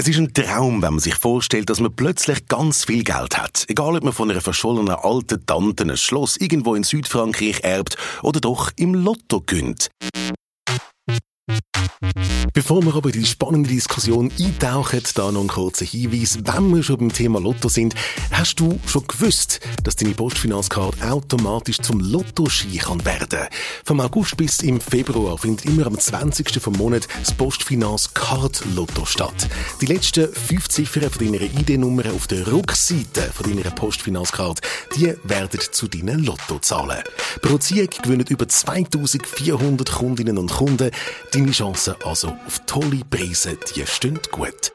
Es ist ein Traum, wenn man sich vorstellt, dass man plötzlich ganz viel Geld hat. Egal, ob man von einer verschollenen alten Tante ein Schloss irgendwo in Südfrankreich erbt oder doch im Lotto gönnt. Bevor wir aber in die spannende Diskussion eintauchen, da noch ein kurzer Hinweis. Wenn wir schon beim Thema Lotto sind, hast du schon gewusst, dass deine Postfinanzkarte automatisch zum Lottoschein kann werden Vom August bis im Februar findet immer am 20. vom Monat das Postfinanz Card Lotto statt. Die letzten fünf Ziffern von deiner ID-Nummer auf der Rückseite von deiner Postfinanzkarte, die werden zu deinen Lottozahlen. Pro Ziehung gewinnen über 2400 Kundinnen und Kunden. Deine Chancen also auf tolle Preise, die stehen gut.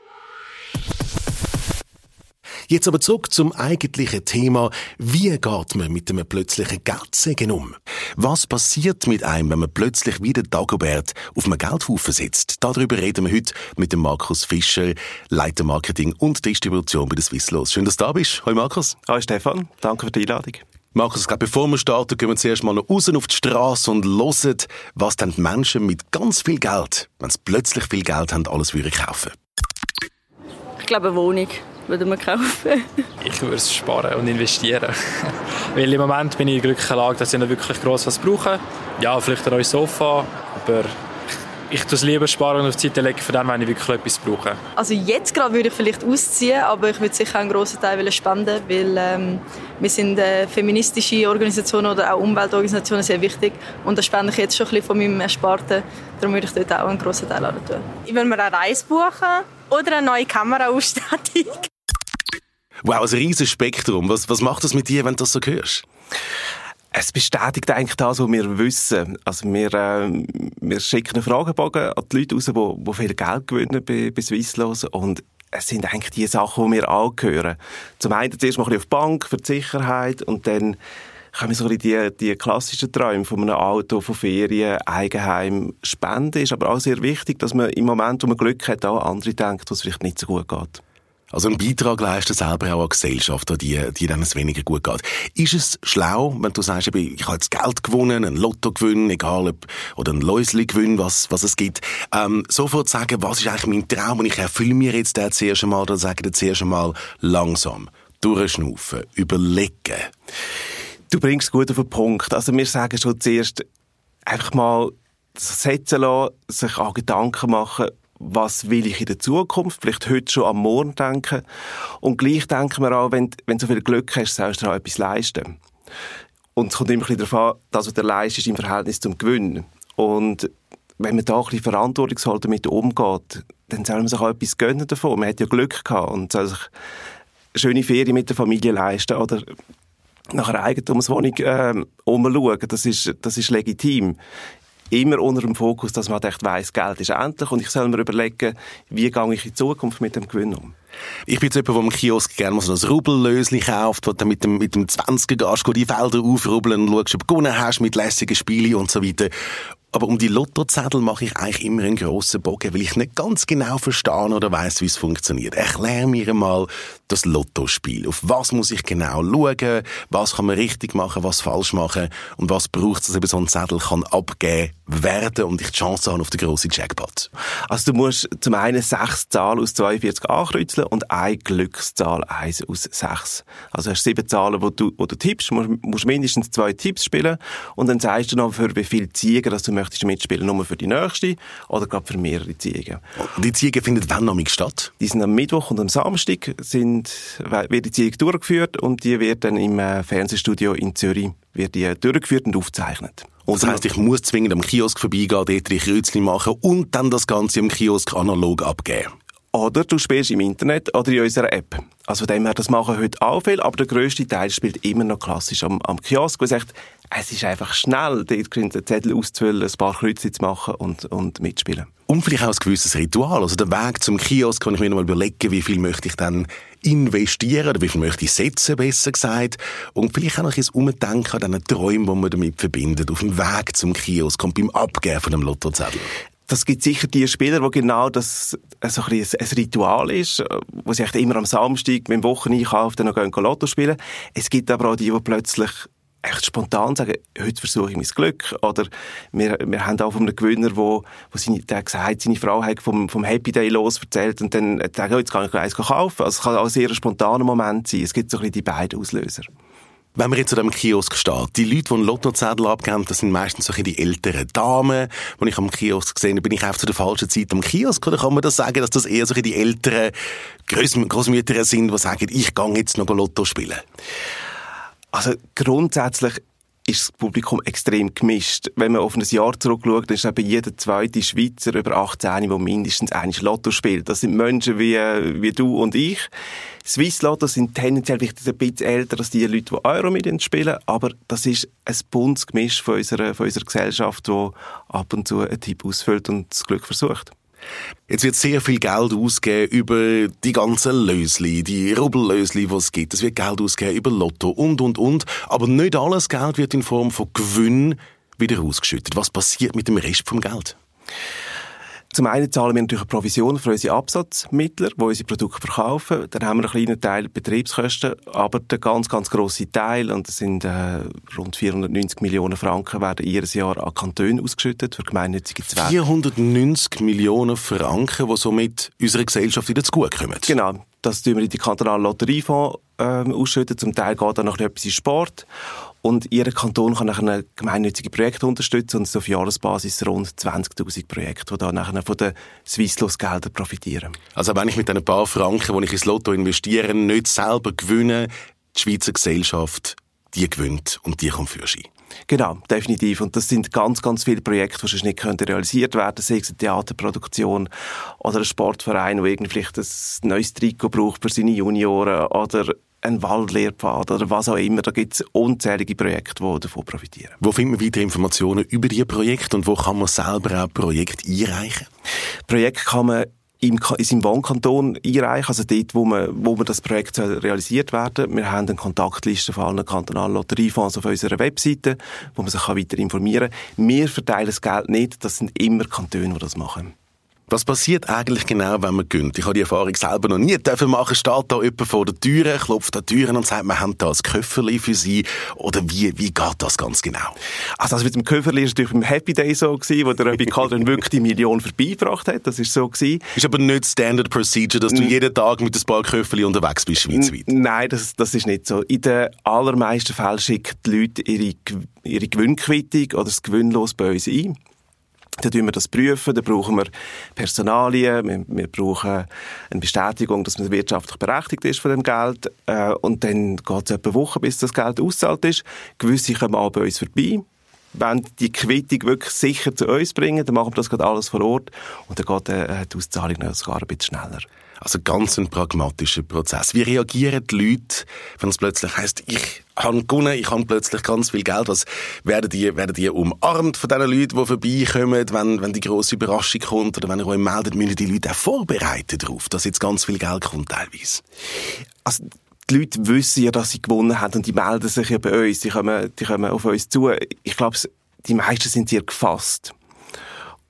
Jetzt aber zurück zum eigentlichen Thema. Wie geht man mit einem plötzlichen Geldsegen um? Was passiert mit einem, wenn man plötzlich wieder Dagobert auf einem Geldhaufen sitzt? Darüber reden wir heute mit dem Markus Fischer, Leiter Marketing und Distribution bei der Swisslos. Schön, dass du da bist. Hallo Markus. Hallo Stefan, danke für die Einladung. Markus, glaube, bevor wir starten, gehen wir zuerst mal noch raus auf die Straße und hören, was dann die Menschen mit ganz viel Geld, wenn sie plötzlich viel Geld haben, alles würden kaufen. Ich glaube, eine Wohnung würde man kaufen. ich würde es sparen und investieren. Weil im Moment bin ich in der glücklichen Lage, dass ich nicht wirklich gross was brauche. Ja, vielleicht ein neues Sofa, aber ich tue es lieber sparen und auf die Seite legen, für dann, wenn ich wirklich etwas brauche. Also jetzt gerade würde ich vielleicht ausziehen, aber ich würde sicher einen grossen Teil spenden, weil ähm, wir sind äh, feministische Organisationen oder auch Umweltorganisationen sehr wichtig und da spende ich jetzt schon ein bisschen von meinem Ersparten. Darum würde ich dort auch einen grossen Teil tun. Ich will mir eine Reise buchen oder eine neue Kameraausstattung. Wow, ein riesiges Spektrum. Was, was macht das mit dir, wenn du das so hörst? Es bestätigt eigentlich das, was wir wissen. Also wir, äh, wir schicken einen Fragebogen an die Leute raus, die, die viel Geld gewinnen bei, bei Swisslos und es sind eigentlich die Sachen, die wir angehören. Zum einen zuerst mal ein bisschen auf die Bank für die Sicherheit und dann kommen so die, die klassischen Träume von einem Auto, von Ferien, Eigenheim. Spenden ist aber auch sehr wichtig, dass man im Moment, wo man Glück hat, auch an andere denkt, wo es vielleicht nicht so gut geht. Also einen Beitrag leisten selber auch an Gesellschaft, an die, die dann es weniger gut geht. Ist es schlau, wenn du sagst, ich habe jetzt Geld gewonnen, ein Lotto gewinnen, egal ob, oder ein Läusli gewinnen, was, was es gibt, ähm, sofort sagen, was ist eigentlich mein Traum und ich erfülle mir jetzt den zuerst einmal, oder sage den zuerst einmal langsam, durchschnaufen, überlegen. Du bringst gut auf den Punkt. Also wir sagen schon zuerst, einfach mal setzen lassen, sich auch Gedanken machen, was will ich in der Zukunft, vielleicht heute schon am Morgen denken. Und gleich denken wir auch, wenn, wenn du so viel Glück hast, sollst du auch etwas leisten. Und es kommt immer ein bisschen darauf an, dass du leistest im Verhältnis zum Gewinn. Und wenn man da ein bisschen verantwortungsvoll damit umgeht, dann soll man sich auch etwas gönnen davon. Man hat ja Glück gehabt und soll sich schöne Ferien mit der Familie leisten oder nach einer Eigentumswohnung äh, umschauen. Das ist, das ist legitim immer unter dem Fokus, dass man echt weiss, Geld ist endlich und ich soll mir überlegen, wie gehe ich in Zukunft mit dem Gewinn um. Ich bin jemand, der im Kiosk gerne mal so ein Rubellösli kauft, wo du mit dem, mit dem 20er gehst, die Felder aufrubbeln und schaust, ob du gewonnen hast mit lässigen Spielen und so weiter. Aber um die Lottozettel mache ich eigentlich immer einen grossen Bogen, weil ich nicht ganz genau verstehe oder weiß, wie es funktioniert. Erklär mir mal das Lottospiel. Auf was muss ich genau schauen? Was kann man richtig machen, was falsch machen? Und was braucht es, dass eben so ein Zettel kann abgeben werden und ich die Chance habe auf den grossen Jackpot? Also du musst zum einen sechs Zahlen aus 42 ankreuzeln und eine Glückszahl, eins aus sechs. Also hast sieben Zahlen, wo du, wo du tippst, musst, musst mindestens zwei Tipps spielen und dann sagst du noch, für wie viele Ziege, dass du möchtest mitspielen, nur für die nächste oder gerade für mehrere Ziege. Und die Ziege findet wann noch statt? Die sind am Mittwoch und am Samstag sind, wird die Ziege durchgeführt und die wird dann im äh, Fernsehstudio in Zürich wird die durchgeführt und aufgezeichnet. Und das heisst, ich muss zwingend am Kiosk vorbeigehen, dort die Kreuzchen machen und dann das Ganze im Kiosk analog abgeben. Oder du spielst im Internet oder in unserer App. Also von dem her, das machen heute auch viel, aber der grösste Teil spielt immer noch klassisch am, am Kiosk, wo sagt, es ist einfach schnell, dort den Zettel auszufüllen, ein paar Kreuze zu machen und, und mitspielen. Und vielleicht auch ein gewisses Ritual. Also der Weg zum Kiosk kann ich mir noch mal überlegen, wie viel möchte ich dann investieren oder wie viel möchte ich setzen, besser gesagt. Und vielleicht auch noch ein Umdenken an diesen Träumen, die man damit verbindet, auf dem Weg zum Kiosk und beim Abgeben von einem Lottozettel das gibt sicher die Spieler, wo genau das so ein, ein, ein Ritual ist, wo sie echt immer am Samstag mit dem Wocheneinkauf dann noch Lotto spielen. Es gibt aber auch die, die plötzlich echt spontan sagen, heute versuche ich mein Glück. Oder wir, wir haben auch von einem Gewinner, wo, wo seine, der gesagt seine Frau hat vom, vom Happy Day los erzählt und dann hat er gesagt, jetzt kann ich eins kaufen. Also es kann auch ein sehr spontaner Moment sein. Es gibt so ein bisschen die beiden Auslöser. Wenn man jetzt an dem Kiosk steht, die Leute, die einen Lottozettel abgeben, das sind meistens so die älteren Damen. Wenn ich am Kiosk gesehen bin ich einfach zu der falschen Zeit am Kiosk. Oder kann man das sagen, dass das eher so die älteren Großmütter sind, die sagen, ich gehe jetzt noch Lotto spielen? Also grundsätzlich ist das Publikum extrem gemischt. Wenn man auf ein Jahr zurückschaut, dann ist eben jeder zweite Schweizer über 18, der mindestens ein Lotto spielt. Das sind Menschen wie, wie du und ich. Swiss Lotto sind tendenziell vielleicht ein bisschen älter als die Leute, die Euro spielen, aber das ist ein buntes Gemisch von unserer, von unserer Gesellschaft, die ab und zu einen Tipp ausfüllt und das Glück versucht. Jetzt wird sehr viel Geld ausgegeben über die ganzen Lösli, die Rubbellösli, die es gibt. Es wird Geld ausgegeben über Lotto und, und, und. Aber nicht alles Geld wird in Form von Gewinn wieder ausgeschüttet. Was passiert mit dem Rest vom Geld? Zum einen zahlen wir natürlich eine Provision für unsere Absatzmittler, die unsere Produkte verkaufen. Dann haben wir einen kleinen Teil Betriebskosten, aber der ganz, ganz grosse Teil, und das sind äh, rund 490 Millionen Franken, werden jedes Jahr an Kantone ausgeschüttet für gemeinnützige Zwecke. 490 Millionen Franken, die somit unserer Gesellschaft wieder zugutekommen? Genau. Das tun wir in die kantonalen Lotteriefonds äh, ausschütten. Zum Teil geht dann noch etwas in Sport. Und Ihr Kanton kann nachher gemeinnützige Projekte unterstützen und es auf Jahresbasis rund 20.000 Projekte, die dann nachher von den Swisslos-Geldern profitieren. Also wenn ich mit den paar Franken, die ich ins Lotto investiere, nicht selber gewinne, die Schweizer Gesellschaft, die gewinnt und die kommt für sie. Genau, definitiv. Und das sind ganz, ganz viele Projekte, die sonst nicht realisiert werden sei es eine Theaterproduktion oder ein Sportverein, der irgendwie vielleicht ein neues Trikot braucht für seine Junioren oder ein Waldlehrpfad oder was auch immer. Da gibt es unzählige Projekte, die davon profitieren. Wo findet man weitere Informationen über diese Projekte und wo kann man selber auch Projekte einreichen? Projekte kann man in seinem Wohnkanton einreichen, also dort, wo man, wo man das Projekt realisiert werden Wir haben eine Kontaktliste von allen kantonalen Lotteriefonds auf unserer Webseite, wo man sich weiter informieren kann. Wir verteilen das Geld nicht, das sind immer Kantone, die das machen. Was passiert eigentlich genau, wenn man gönnt? Ich habe die Erfahrung selber noch nie dürfen machen. Steht da jemand vor der Tür, klopft an die Türen und sagt, wir haben da ein Köfferli für Sie. Oder wie, wie geht das ganz genau? Also, das mit dem Köfferli ist natürlich beim Happy Day so gewesen, wo der Rabbi Kaldern wirklich die Million vorbeigebracht hat. Das ist so gewesen. Ist aber nicht Standard Procedure, dass du jeden Tag mit ein paar Köfferli unterwegs bist, schweizweit. Nein, das, das ist nicht so. In den allermeisten Fällen schicken die Leute ihre, ihre Gewinnquittung oder das Gewinnlos bei uns ein. Dann prüfen wir das prüfen, dann brauchen wir Personalien, wir, wir, brauchen eine Bestätigung, dass man wirtschaftlich berechtigt ist von dem Geld äh, und dann geht es etwa eine Woche, bis das Geld auszahlt ist. Gewisse kommen auch bei uns vorbei. Wenn die Quittung wirklich sicher zu uns bringen, dann machen wir das gerade alles vor Ort und dann geht äh, die Auszahlung noch sogar ein bisschen schneller. Also ganz ein pragmatischer Prozess. Wie reagieren die Leute, wenn es plötzlich heisst, ich habe gewonnen, ich habe plötzlich ganz viel Geld. Was werden die, werden die umarmt von diesen Leuten, die vorbeikommen, wenn, wenn die grosse Überraschung kommt oder wenn ihr euch meldet, müssen die Leute auch vorbereiten darauf, dass jetzt ganz viel Geld kommt teilweise? Also die Leute wissen ja, dass sie gewonnen haben und die melden sich ja bei uns, die kommen, die kommen auf uns zu. Ich glaube, die meisten sind sehr gefasst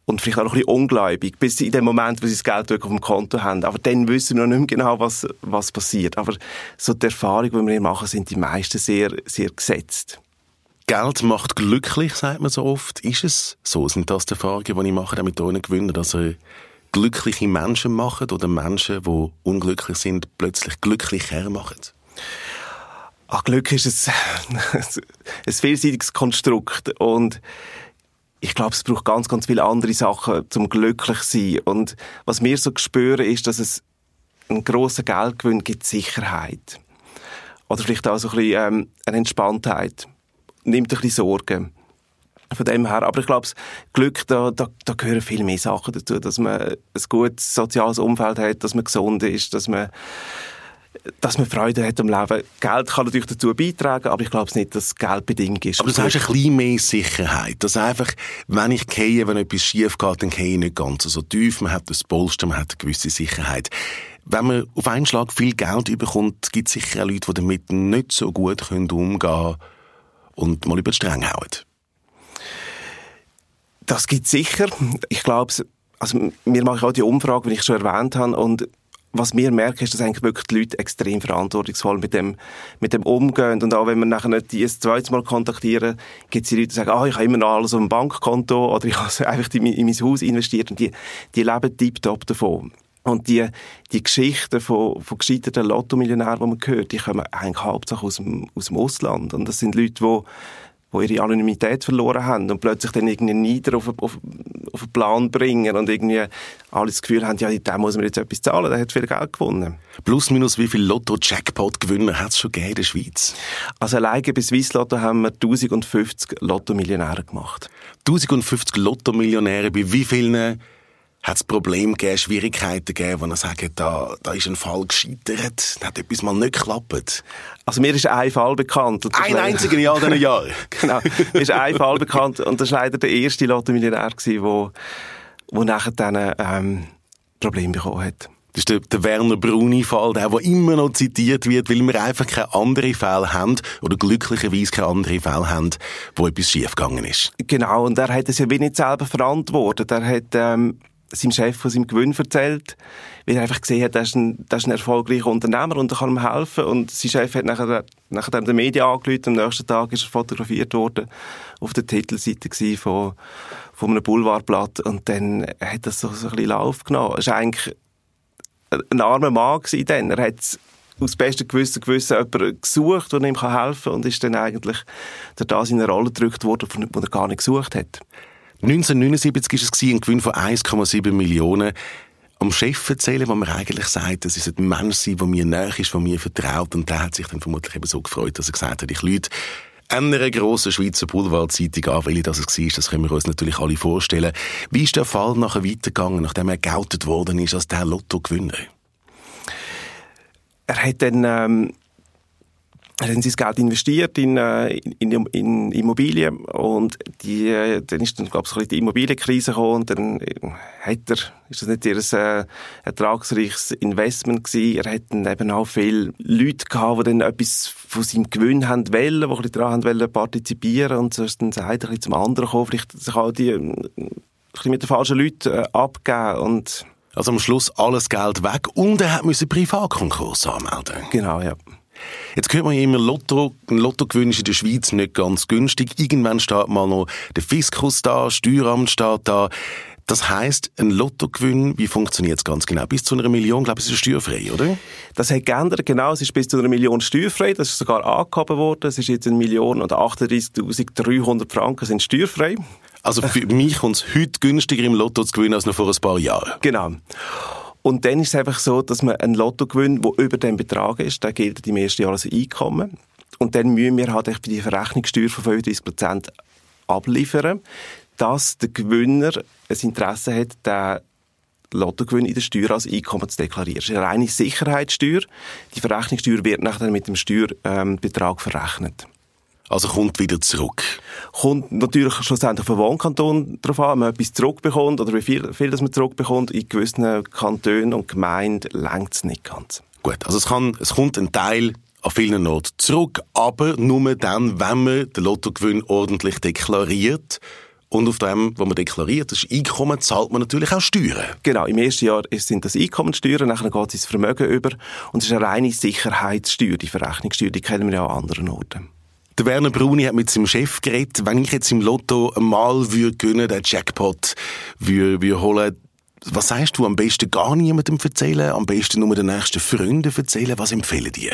und vielleicht auch ein bisschen ungläubig, bis in dem Moment, wo sie das Geld auf dem Konto haben. Aber dann wissen wir noch nicht mehr genau, was, was passiert. Aber so die Erfahrung, die wir hier machen, sind die meisten sehr, sehr gesetzt. Geld macht glücklich, sagt man so oft. Ist es so? Sind das die Erfahrungen, die ich mache, mit euren Gewinnen, dass ihr glückliche Menschen machen oder Menschen, die unglücklich sind, plötzlich glücklich hermachen? Ach, Glück ist ein, ein vielseitiges Konstrukt und ich glaube, es braucht ganz, ganz viele andere Sachen zum glücklich sein. Und was wir so spüren, ist, dass es einen grossen Geldgewinn gibt Sicherheit. Oder vielleicht auch so ein bisschen ähm, eine Entspanntheit. Nimmt ein bisschen Sorgen. Von dem her. Aber ich glaube, Glück, da, da, da gehören viel mehr Sachen dazu. Dass man ein gutes soziales Umfeld hat, dass man gesund ist, dass man dass man Freude hat am Leben. Geld kann natürlich dazu beitragen, aber ich glaube nicht, dass Geld bedingt ist. Aber du sagst ein bisschen mehr Sicherheit. Dass einfach, wenn ich gehe, wenn etwas schief geht, dann gehe ich nicht ganz so tief. Man hat das Polster, man hat eine gewisse Sicherheit. Wenn man auf einen Schlag viel Geld bekommt, gibt es sicher auch Leute, die damit nicht so gut umgehen können und mal über die Stränge hauen. Das gibt sicher. Ich glaube, also, mir mache ich auch die Umfrage, wie ich schon erwähnt habe, und was wir merken, ist, dass eigentlich wirklich die Leute extrem verantwortungsvoll mit dem, mit dem umgehen. Und auch wenn wir nachher nicht die ein zweites Mal kontaktieren, gibt es die Leute, die sagen, ah, ich habe immer noch alles auf dem Bankkonto oder ich habe einfach in, in mein Haus investiert. Und die, die leben tiptop davon. Und die, die Geschichten von, von gescheiterten Lotto-Millionären, die man hört, die kommen eigentlich hauptsächlich aus dem, aus dem Ausland. Und das sind Leute, die die ihre Anonymität verloren haben und plötzlich dann irgendwie nieder auf, auf, auf einen Plan bringen und irgendwie alle das Gefühl haben, ja, dem muss man jetzt etwas zahlen, der hat viel Geld gewonnen. Plus minus wie viele Lotto-Jackpot-Gewinner hat es schon gegeben in der Schweiz? Also alleine bei Swiss Lotto haben wir 1050 Lotto-Millionäre gemacht. 1050 Lotto-Millionäre, bei wie vielen hat es Probleme gegeben, Schwierigkeiten gegeben, wo er sagt, da, da ist ein Fall gescheitert, da hat etwas mal nicht geklappt? Also mir ist ein Fall bekannt. Ein einziger in all diesen Jahren? genau, mir ist ein Fall bekannt und das war leider der erste Lotto-Millionär, der wo, wo nachher dann ähm, Probleme bekommen hat. Das ist der, der Werner Bruni-Fall, der, der immer noch zitiert wird, weil wir einfach keine anderen Fälle haben, oder glücklicherweise keine anderen Fälle haben, wo etwas schiefgegangen ist. Genau, und er hat es ja wie nicht selber verantwortet. Er hat, ähm, seinem Chef von seinem Gewinn erzählt, weil er einfach gesehen hat, er ist ein, er ist ein erfolgreicher Unternehmer und er kann ihm helfen. Und sein Chef hat nachher, nachher den Medien angerufen, am nächsten Tag ist er fotografiert worden, auf der Titelseite von, von einem Boulevardblatt und dann hat er so, so ein bisschen Lauf genommen. Er war eigentlich ein armer Mann dann. Er hat aus bestem Gewissen gewissen jemanden gesucht, der ihm helfen kann und ist dann eigentlich da in eine Rolle gedrückt worden, die er gar nicht gesucht hat. 1979 war es ein Gewinn von 1,7 Millionen. Am Chef erzählen, wo man eigentlich sagt, das ist ein Mensch sein, der mir näher ist, der mir vertraut. Und der hat sich dann vermutlich eben so gefreut, dass er gesagt hat, ich lüte einer grossen Schweizer Boulevardzeitung an, welche das war, das können wir uns natürlich alle vorstellen. Wie ist der Fall nachher weitergegangen, nachdem er geoutet worden ist als der Lotto-Gewinner? Er hat dann ähm, er hat sein Geld investiert in, äh, in, in Immobilien und die, äh, dann ist dann, glaube ich, die Immobilienkrise gekommen und dann äh, hat er, ist das nicht ihr äh, ertragsreiches Investment gewesen. Er hat dann eben auch viele Leute gehabt, die dann etwas von seinem Gewinn haben wollen, die ein bisschen daran wollen partizipieren und so ist dann ein bisschen zum anderen gekommen, vielleicht sich auch die ein bisschen mit den falschen Leuten äh, abgeben und also am Schluss alles Geld weg und er hat müssen Privatkonkurs anmelden. Genau, ja. Jetzt hört man ja immer, Lotto, ein Lottogewinn ist in der Schweiz nicht ganz günstig. Irgendwann steht mal noch der Fiskus da, Steueramt steht da. Das heisst, ein Lottogewinn, wie funktioniert es ganz genau? Bis zu einer Million, glaube ich, ist es steuerfrei, oder? Das hat geändert, genau. Es ist bis zu einer Million steuerfrei. Das ist sogar angehoben worden. Es ist jetzt eine Million und 38.300 Franken sind steuerfrei. Also für mich kommt es heute günstiger im Lotto zu gewinnen als noch vor ein paar Jahren. Genau. Und dann ist es einfach so, dass man einen Lottogewinn, der über dem Betrag ist, der gilt im ersten Jahr als Einkommen. Und dann müssen wir halt die Verrechnungssteuer von 35 Prozent abliefern, dass der Gewinner ein Interesse hat, den Lottogewinn in der Steuer als Einkommen zu deklarieren. Das ist eine reine Sicherheitssteuer. Die Verrechnungssteuer wird nachher mit dem Steuerbetrag verrechnet. Also kommt wieder zurück. Kommt natürlich schlussendlich auf den Wohnkanton darauf an, ob man etwas zurückbekommt oder wie viel, viel das man zurückbekommt. In gewissen Kantonen und Gemeinden längt es nicht ganz. Gut, also es, kann, es kommt ein Teil an vielen Orten zurück, aber nur dann, wenn man den Lottogewinn ordentlich deklariert. Und auf dem, was man deklariert, das Einkommen, zahlt man natürlich auch Steuern. Genau, im ersten Jahr sind das Einkommenssteuern, nachher geht es ins Vermögen über. Und es ist eine reine Sicherheitssteuer, die Verrechnungssteuer, die kennen wir ja an anderen Orten. Der Werner Bruni hat mit seinem Chef geredet, wenn ich jetzt im Lotto mal gewinnen, den Jackpot würde, würde holen, was sagst du, am besten gar niemandem erzählen, am besten nur den nächsten Freunden erzählen, was empfehlen die?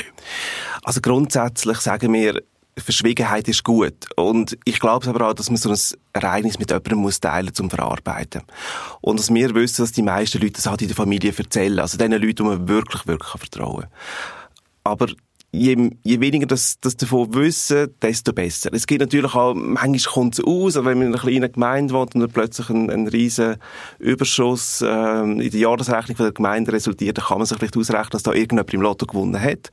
Also grundsätzlich sagen wir, Verschwiegenheit ist gut. Und ich glaube aber auch, dass man so ein Ereignis mit jemandem muss teilen zum Verarbeiten. Und dass wir wissen, dass die meisten Leute das halt in der Familie erzählen. Also den Leuten, die man wirklich, wirklich vertrauen kann. Aber je, je weniger das, das davon wissen, desto besser. Es geht natürlich auch, manchmal kommt es aus, aber wenn man in einer kleinen Gemeinde wohnt und plötzlich ein, ein riesen Überschuss äh, in der Jahresrechnung von der Gemeinde resultiert, dann kann man sich vielleicht ausrechnen, dass da irgendjemand im Lotto gewonnen hat.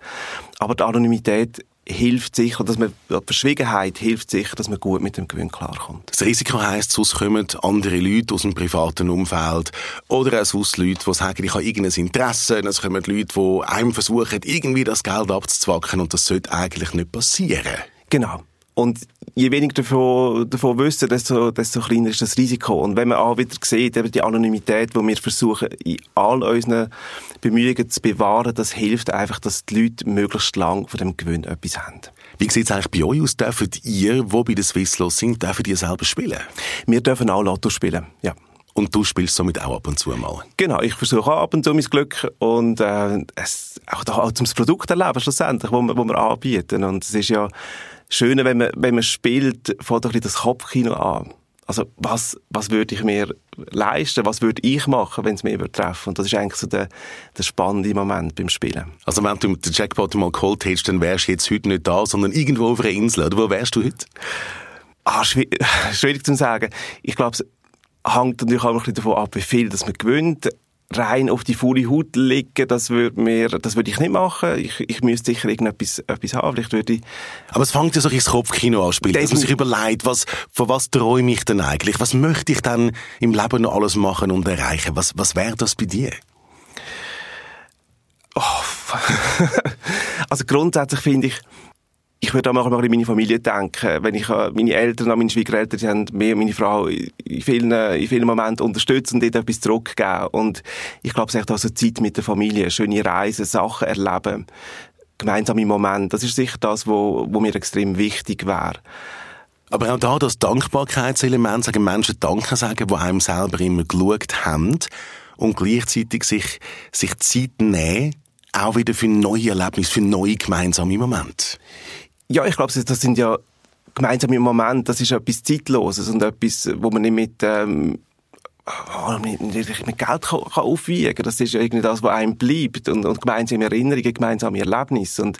Aber die Anonymität hilft sicher, dass man, die Verschwiegenheit hilft sicher, dass man gut mit dem Gewinn klarkommt. Das Risiko heisst, sonst kommen andere Leute aus dem privaten Umfeld oder auch sonst Leute, die sagen, ich habe irgendein Interesse. Es kommen Leute, die einem versuchen, irgendwie das Geld abzuzwacken und das sollte eigentlich nicht passieren. Genau. Und je weniger davon, davon wissen, desto, desto kleiner ist das Risiko. Und wenn man auch wieder sieht, eben die Anonymität, die wir versuchen, in all unseren Bemühungen zu bewahren, das hilft einfach, dass die Leute möglichst lang von dem Gewinn etwas haben. Wie sieht es eigentlich bei euch aus? Dürfen ihr, die bei den Swisslos sind, dürfen ihr selber spielen? Wir dürfen auch Lotto spielen, ja. Und du spielst somit auch ab und zu mal? Genau, ich versuche auch ab und zu mein Glück und äh, es, auch, da, auch zum Produkt erleben schlussendlich, wo wir, wo wir anbieten. Und es ist ja schön, wenn man, wenn man spielt, fängt ein bisschen das Kopfkino an. Also was, was würde ich mir leisten, was würde ich machen, wenn es mich übertreffen Und das ist eigentlich so der, der spannende Moment beim Spielen. Also wenn du den Jackpot mal geholt hättest, dann wärst du jetzt heute nicht da, sondern irgendwo auf einer Insel. Oder wo wärst du heute? Ah, schwierig, schwierig zu sagen. Ich glaube, hängt natürlich auch ein bisschen davon ab, wie viel das man gewinnt. Rein auf die faule Haut liegen, das würde mir, das würde ich nicht machen. Ich, ich müsste sicher irgendetwas etwas haben. Vielleicht würde ich Aber es fängt ja so ins Kopfkino an spielen, dass man sich überlegt, was, von was träume ich denn eigentlich? Was möchte ich dann im Leben noch alles machen und erreichen? Was, was wäre das bei dir? Oh. also grundsätzlich finde ich, ich würde auch mal an meine Familie denken. Wenn ich an meine Eltern, an meine Schwiegereltern, die haben mir und meine Frau in vielen, in vielen Momenten unterstützt und dort etwas zurückgegeben. Und ich glaube, es ist auch so Zeit mit der Familie, schöne Reisen, Sachen erleben, gemeinsame Momente. Das ist sicher das, wo, wo mir extrem wichtig wäre. Aber auch da das Dankbarkeitselement, sagen Menschen Danke sagen, die einem selber immer geschaut haben und gleichzeitig sich, sich Zeit nehmen, auch wieder für neue Erlebnisse, für neue gemeinsame Momente. Ja, ich glaube, das sind ja gemeinsame Momente, das ist etwas Zeitloses und etwas, wo man nicht mit, ähm, oh, mit, mit Geld kann, kann aufwiegen kann. Das ist ja irgendwie das, was einem bleibt und, und gemeinsame Erinnerungen, gemeinsame Erlebnisse und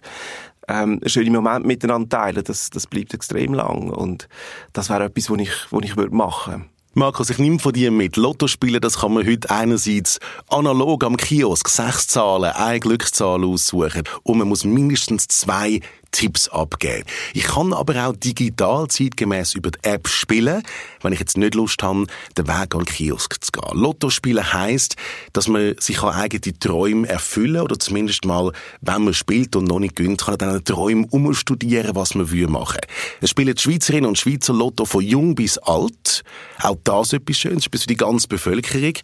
ähm, schöne Momente miteinander teilen, das, das bleibt extrem lang und das wäre etwas, was ich, was ich würde machen würde. Markus, ich nehme von dir mit. Lotto spielen, das kann man heute einerseits analog am Kiosk sechs Zahlen, eine Glückszahl aussuchen und man muss mindestens zwei Tipps abgeben. Ich kann aber auch digital zeitgemäß über die App spielen, wenn ich jetzt nicht Lust habe, den Weg an den Kiosk zu gehen. Lotto spielen heisst, dass man sich eigene Träume erfüllen oder zumindest mal, wenn man spielt und noch nicht gönnt, kann man dann Träume umstudieren, was man will machen. Es spielen die Schweizerinnen und Schweizer Lotto von jung bis alt. Auch das etwas Schönes, etwas für die ganze Bevölkerung.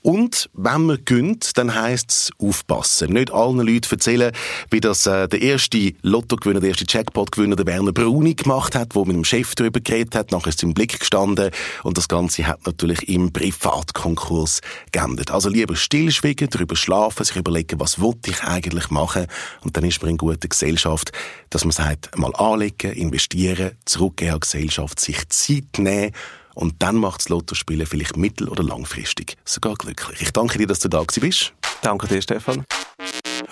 Und wenn man gönnt, dann heisst es aufpassen. Nicht allen Leuten erzählen, wie das äh, der erste Lottogewinner der erste Jackpot-Gewinner, der Werner Bruni, gemacht hat, der mit dem Chef darüber geredet hat. Nachher ist es im Blick gestanden. Und das Ganze hat natürlich im Privatkonkurs geendet. Also lieber stillschweigen, darüber schlafen, sich überlegen, was wollte ich eigentlich machen. Und dann ist man in guter Gesellschaft, dass man sagt, mal anlegen, investieren, zurückgehen an die Gesellschaft, sich Zeit nehmen und dann macht das Lottospielen vielleicht mittel- oder langfristig sogar glücklich. Ich danke dir, dass du da bist. Danke dir, Stefan.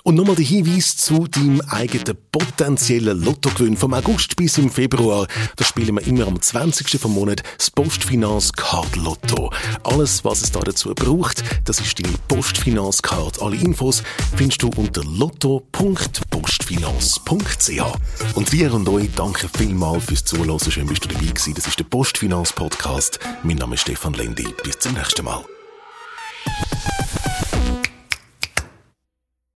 Und nochmal der Hinweis zu deinem eigenen potenziellen Lottogewinn vom August bis im Februar. Da spielen wir immer am 20. vom Monat das Postfinanz Card Lotto. Alles, was es da dazu braucht, das ist deine Postfinanz Card. Alle Infos findest du unter lotto.postfinanz.ch. Und dir und euch danke vielmals fürs Zuhören. Schön bist du dabei gewesen. Das ist der Postfinanz Podcast. Mein Name ist Stefan Lendi. Bis zum nächsten Mal.